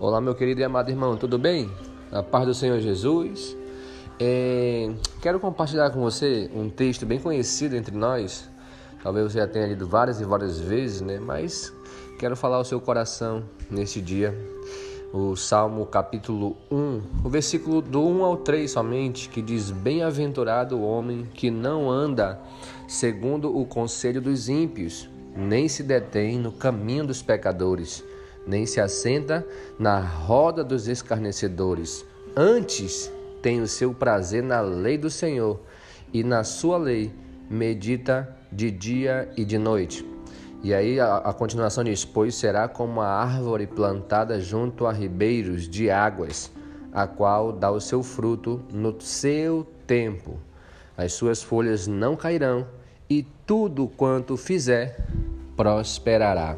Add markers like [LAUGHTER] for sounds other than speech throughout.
Olá, meu querido e amado irmão, tudo bem? A paz do Senhor Jesus. É, quero compartilhar com você um texto bem conhecido entre nós. Talvez você já tenha lido várias e várias vezes, né? Mas quero falar ao seu coração neste dia. O Salmo capítulo 1, o versículo do 1 ao 3 somente, que diz: Bem-aventurado o homem que não anda segundo o conselho dos ímpios, nem se detém no caminho dos pecadores nem se assenta na roda dos escarnecedores. Antes tem o seu prazer na lei do Senhor, e na sua lei medita de dia e de noite. E aí a, a continuação diz: Pois será como a árvore plantada junto a ribeiros de águas, a qual dá o seu fruto no seu tempo. As suas folhas não cairão, e tudo quanto fizer prosperará.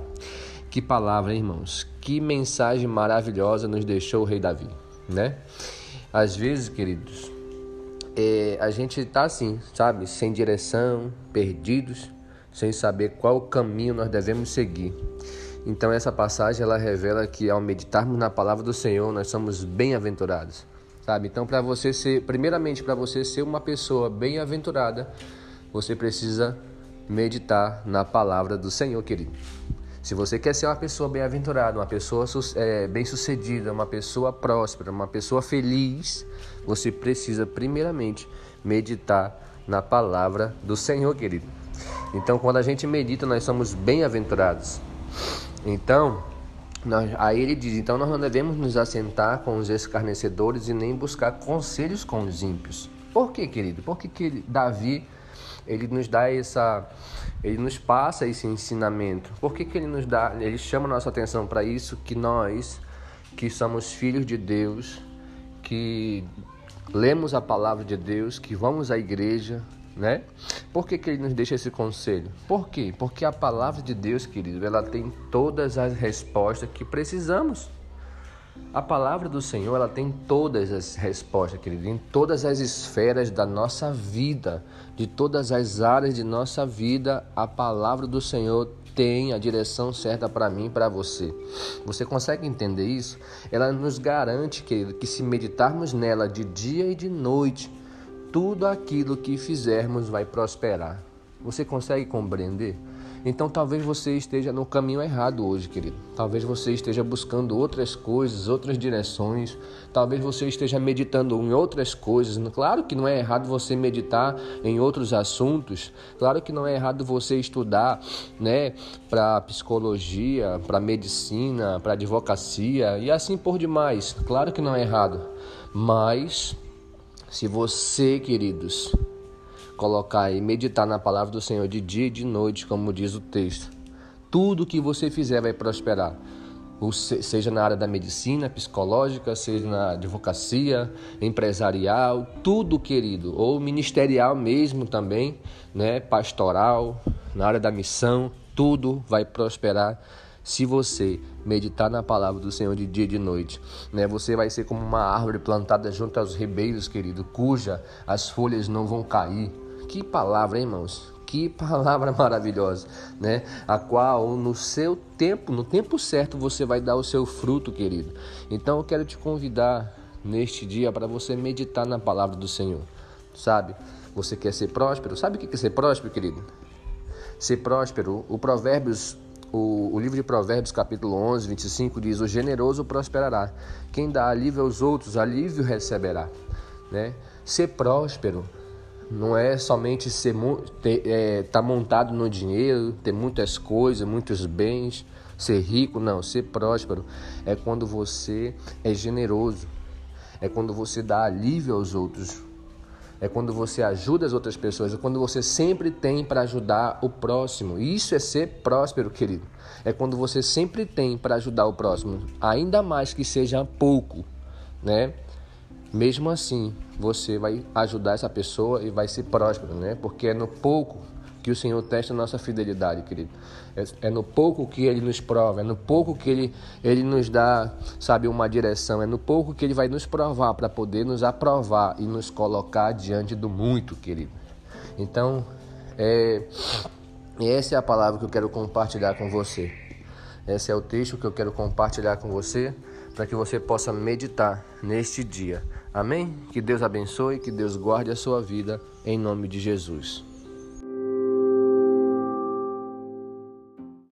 Que palavra, hein, irmãos? Que mensagem maravilhosa nos deixou o rei Davi, né? Às vezes, queridos, é, a gente tá assim, sabe? Sem direção, perdidos, sem saber qual caminho nós devemos seguir. Então essa passagem ela revela que ao meditarmos na palavra do Senhor, nós somos bem-aventurados, sabe? Então para você ser, primeiramente para você ser uma pessoa bem-aventurada, você precisa meditar na palavra do Senhor, querido. Se você quer ser uma pessoa bem-aventurada, uma pessoa é, bem-sucedida, uma pessoa próspera, uma pessoa feliz, você precisa, primeiramente, meditar na palavra do Senhor, querido. Então, quando a gente medita, nós somos bem-aventurados. Então, nós, aí ele diz: então nós não devemos nos assentar com os escarnecedores e nem buscar conselhos com os ímpios. Por quê, querido? Porque que Davi ele nos dá essa ele nos passa esse ensinamento. Por que, que ele nos dá, ele chama nossa atenção para isso que nós que somos filhos de Deus, que lemos a palavra de Deus, que vamos à igreja, né? Por que, que ele nos deixa esse conselho? Por quê? Porque a palavra de Deus, querido, ela tem todas as respostas que precisamos. A palavra do Senhor, ela tem todas as respostas, querido, em todas as esferas da nossa vida, de todas as áreas de nossa vida, a palavra do Senhor tem a direção certa para mim e para você. Você consegue entender isso? Ela nos garante, querido, que se meditarmos nela de dia e de noite, tudo aquilo que fizermos vai prosperar. Você consegue compreender? Então talvez você esteja no caminho errado hoje, querido. Talvez você esteja buscando outras coisas, outras direções. Talvez você esteja meditando em outras coisas. Claro que não é errado você meditar em outros assuntos. Claro que não é errado você estudar, né, para psicologia, para medicina, para advocacia e assim por demais. Claro que não é errado. Mas se você, queridos, colocar e meditar na palavra do Senhor de dia e de noite, como diz o texto. Tudo que você fizer vai prosperar. Seja na área da medicina, psicológica, seja na advocacia, empresarial, tudo, querido, ou ministerial mesmo também, né? pastoral, na área da missão, tudo vai prosperar se você meditar na palavra do Senhor de dia e de noite, né? Você vai ser como uma árvore plantada junto aos ribeiros, querido, cuja as folhas não vão cair, que palavra, hein, irmãos? Que [LAUGHS] palavra maravilhosa, né? A qual no seu tempo, no tempo certo, você vai dar o seu fruto, querido. Então eu quero te convidar neste dia para você meditar na palavra do Senhor. Sabe? Você quer ser próspero? Sabe o que é ser próspero, querido? Ser próspero, o Provérbios o, o, livro de Provérbios, capítulo 11, 25, diz: O generoso prosperará. Quem dá alívio aos outros, alívio receberá. Né? Ser próspero não é somente ser é, tá montado no dinheiro, ter muitas coisas, muitos bens, ser rico, não, ser próspero é quando você é generoso, é quando você dá alívio aos outros, é quando você ajuda as outras pessoas, é quando você sempre tem para ajudar o próximo. Isso é ser próspero, querido. É quando você sempre tem para ajudar o próximo, ainda mais que seja pouco, né? Mesmo assim, você vai ajudar essa pessoa e vai ser próspero, né? Porque é no pouco que o Senhor testa a nossa fidelidade, querido. É, é, no pouco que Ele nos prova, é no pouco que Ele, Ele nos dá, sabe, uma direção, é no pouco que Ele vai nos provar para poder nos aprovar e nos colocar diante do muito, querido. Então, é, essa é a palavra que eu quero compartilhar com você. Esse é o texto que eu quero compartilhar com você para que você possa meditar neste dia. Amém? Que Deus abençoe, que Deus guarde a sua vida em nome de Jesus.